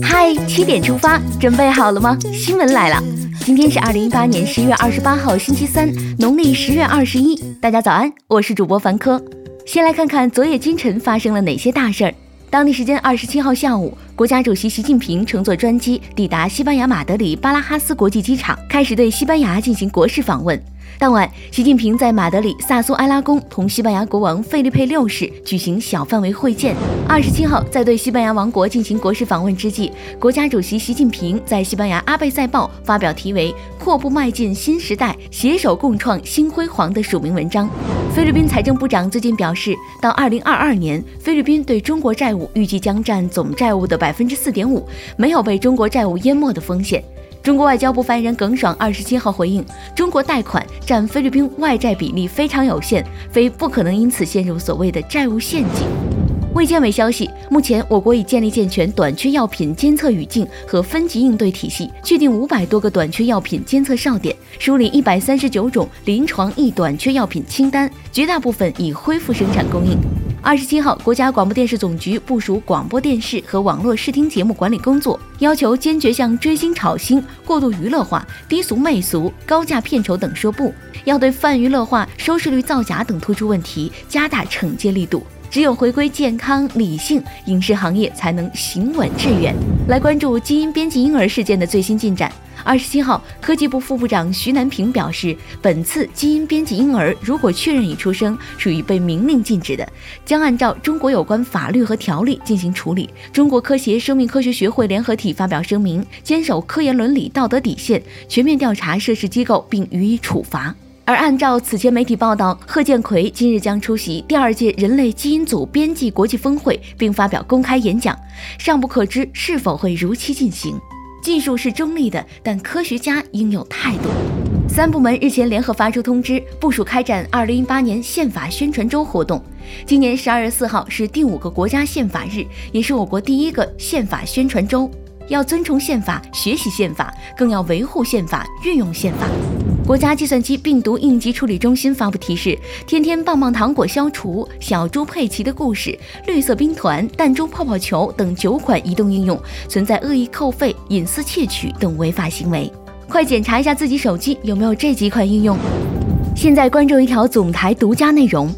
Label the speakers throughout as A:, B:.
A: 嗨，七点出发，准备好了吗？新闻来了，今天是二零一八年十月二十八号，星期三，农历十月二十一。大家早安，我是主播凡科。先来看看昨夜今晨发生了哪些大事儿。当地时间二十七号下午，国家主席习近平乘坐专机抵达西班牙马德里巴拉哈斯国际机场，开始对西班牙进行国事访问。当晚，习近平在马德里萨苏埃拉宫同西班牙国王费利佩六世举行小范围会见。二十七号，在对西班牙王国进行国事访问之际，国家主席习近平在西班牙阿贝塞报发表题为“阔步迈进新时代，携手共创新辉煌”的署名文章。菲律宾财政部长最近表示，到二零二二年，菲律宾对中国债务预计将占总债务的百分之四点五，没有被中国债务淹没的风险。中国外交部发言人耿爽二十七号回应：中国贷款占菲律宾外债比例非常有限，非不可能因此陷入所谓的债务陷阱。卫健委消息，目前我国已建立健全短缺药品监测语境和分级应对体系，确定五百多个短缺药品监测哨点，梳理一百三十九种临床易短缺药品清单，绝大部分已恢复生产供应。二十七号，国家广播电视总局部署广播电视和网络视听节目管理工作，要求坚决向追星炒星、过度娱乐化、低俗媚俗、高价片酬等说不，要对泛娱乐化、收视率造假等突出问题加大惩戒力度。只有回归健康理性，影视行业才能行稳致远。来关注基因编辑婴儿事件的最新进展。二十七号，科技部副部长徐南平表示，本次基因编辑婴儿如果确认已出生，属于被明令禁止的，将按照中国有关法律和条例进行处理。中国科协生命科学学会联合体发表声明，坚守科研伦理道德底线，全面调查涉事机构并予以处罚。而按照此前媒体报道，贺建奎今日将出席第二届人类基因组编辑国际峰会，并发表公开演讲，尚不可知是否会如期进行。技术是中立的，但科学家应有态度。三部门日前联合发出通知，部署开展二零一八年宪法宣传周活动。今年十二月四号是第五个国家宪法日，也是我国第一个宪法宣传周。要尊崇宪法，学习宪法，更要维护宪法，运用宪法。国家计算机病毒应急处理中心发布提示：天天棒棒糖果消除、小猪佩奇的故事、绿色兵团、弹珠泡泡球等九款移动应用存在恶意扣费、隐私窃取等违法行为，快检查一下自己手机有没有这几款应用。现在关注一条总台独家内容。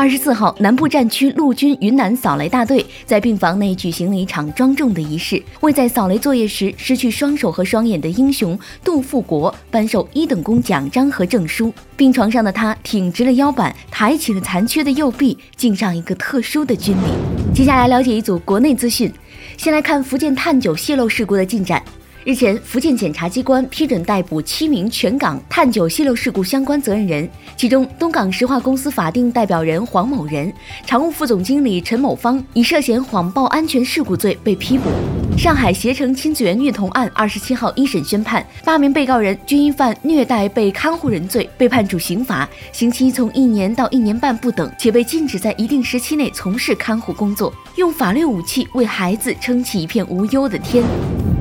A: 二十四号，南部战区陆军云南扫雷大队在病房内举行了一场庄重的仪式，为在扫雷作业时失去双手和双眼的英雄杜富国颁授一等功奖章和证书。病床上的他挺直了腰板，抬起了残缺的右臂，敬上一个特殊的军礼。接下来了解一组国内资讯，先来看福建碳九泄漏事故的进展。日前，福建检察机关批准逮捕七名全港碳九泄漏事故相关责任人，其中东港石化公司法定代表人黄某人、常务副总经理陈某芳以涉嫌谎报安全事故罪被批捕。上海携程亲子园虐童案二十七号一审宣判，八名被告人均因犯虐待被看护人罪被判处刑罚，刑期从一年到一年半不等，且被禁止在一定时期内从事看护工作，用法律武器为孩子撑起一片无忧的天。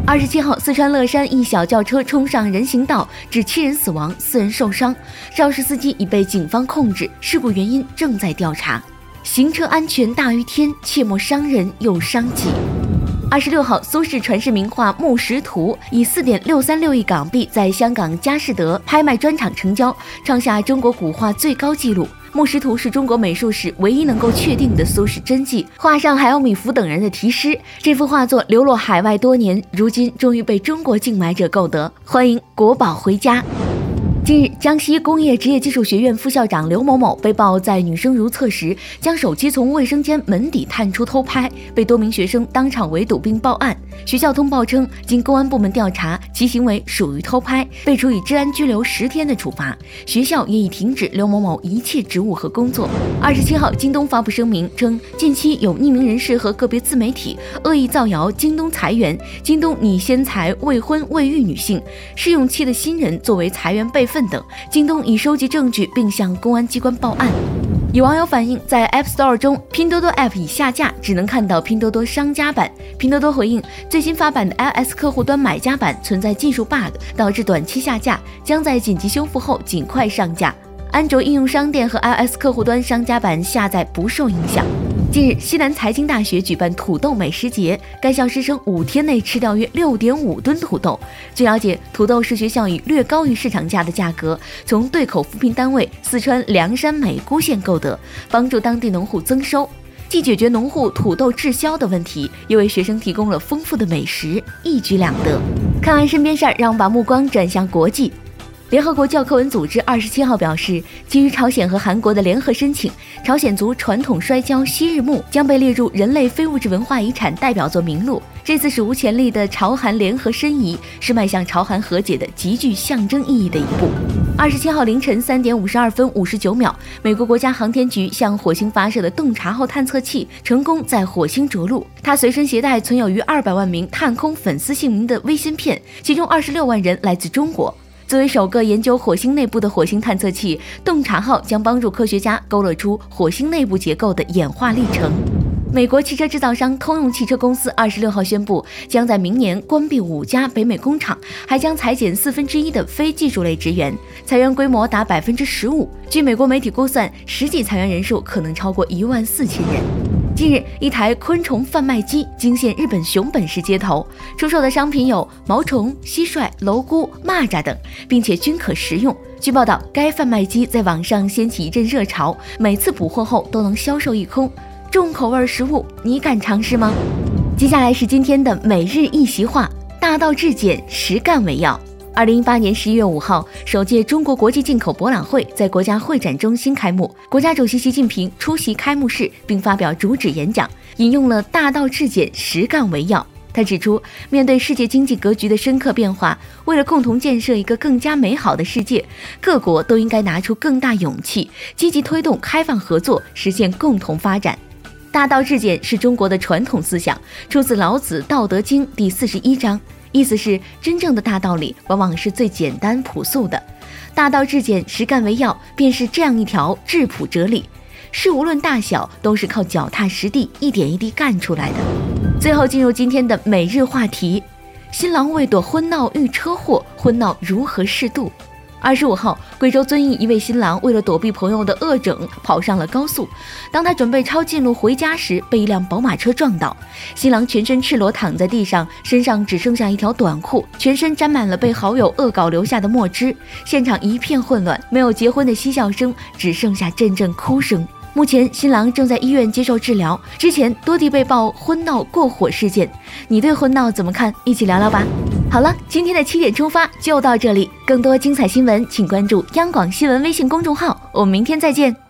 A: 二十七号，四川乐山一小轿车冲上人行道，致七人死亡，四人受伤。肇事司机已被警方控制，事故原因正在调查。行车安全大于天，切莫伤人又伤己。二十六号，苏轼传世名画《木石图》以四点六三六亿港币在香港佳士得拍卖专场成交，创下中国古画最高纪录。《木石图》是中国美术史唯一能够确定的苏轼真迹，画上还有米芾等人的题诗。这幅画作流落海外多年，如今终于被中国竞买者购得，欢迎国宝回家。近日，江西工业职业技术学院副校长刘某某被曝在女生如厕时将手机从卫生间门底探出偷拍，被多名学生当场围堵并报案。学校通报称，经公安部门调查，其行为属于偷拍，被处以治安拘留十天的处罚。学校也已停止刘某某一切职务和工作。二十七号，京东发布声明称，近期有匿名人士和个别自媒体恶意造谣京东裁员，京东拟先裁未婚未育女性、试用期的新人作为裁员备份。等，京东已收集证据并向公安机关报案。有网友反映，在 App Store 中，拼多多 App 已下架，只能看到拼多多商家版。拼多多回应，最新发版的 iOS 客户端买家版存在技术 bug，导致短期下架，将在紧急修复后尽快上架。安卓应用商店和 iOS 客户端商家版下载不受影响。近日，西南财经大学举办土豆美食节，该校师生五天内吃掉约六点五吨土豆。据了解，土豆是学校以略高于市场价的价格，从对口扶贫单位四川凉山美姑县购得，帮助当地农户增收，既解决农户土豆滞销的问题，又为学生提供了丰富的美食，一举两得。看完身边事儿，让我们把目光转向国际。联合国教科文组织二十七号表示，基于朝鲜和韩国的联合申请，朝鲜族传统摔跤昔日木将被列入人类非物质文化遗产代表作名录。这次史无前例的朝韩联合申遗，是迈向朝韩和解的极具象征意义的一步。二十七号凌晨三点五十二分五十九秒，美国国家航天局向火星发射的洞察号探测器成功在火星着陆。它随身携带存有逾二百万名探空粉丝姓名的微芯片，其中二十六万人来自中国。作为首个研究火星内部的火星探测器，洞察号将帮助科学家勾勒出火星内部结构的演化历程。美国汽车制造商通用汽车公司二十六号宣布，将在明年关闭五家北美工厂，还将裁减四分之一的非技术类职员，裁员规模达百分之十五。据美国媒体估算，实际裁员人数可能超过一万四千人。近日，一台昆虫贩卖机惊现日本熊本市街头，出售的商品有毛虫、蟋蟀、蝼蛄、蚂蚱等，并且均可食用。据报道，该贩卖机在网上掀起一阵热潮，每次补货后都能销售一空。重口味食物，你敢尝试吗？接下来是今天的每日一席话：大道至简，实干为要。二零一八年十一月五号，首届中国国际进口博览会在国家会展中心开幕。国家主席习近平出席开幕式并发表主旨演讲，引用了“大道至简，实干为要”。他指出，面对世界经济格局的深刻变化，为了共同建设一个更加美好的世界，各国都应该拿出更大勇气，积极推动开放合作，实现共同发展。大道至简是中国的传统思想，出自老子《道德经》第四十一章。意思是，真正的大道理往往是最简单朴素的，大道至简，实干为要，便是这样一条质朴哲理。事无论大小，都是靠脚踏实地，一点一滴干出来的。最后进入今天的每日话题：新郎为躲婚闹遇车祸，婚闹如何适度？二十五号，贵州遵义一位新郎为了躲避朋友的恶整，跑上了高速。当他准备抄近路回家时，被一辆宝马车撞倒。新郎全身赤裸躺在地上，身上只剩下一条短裤，全身沾满了被好友恶搞留下的墨汁。现场一片混乱，没有结婚的嬉笑声，只剩下阵阵哭声。目前，新郎正在医院接受治疗。之前多地被曝婚闹过火事件，你对婚闹怎么看？一起聊聊吧。好了，今天的七点出发就到这里。更多精彩新闻，请关注央广新闻微信公众号。我们明天再见。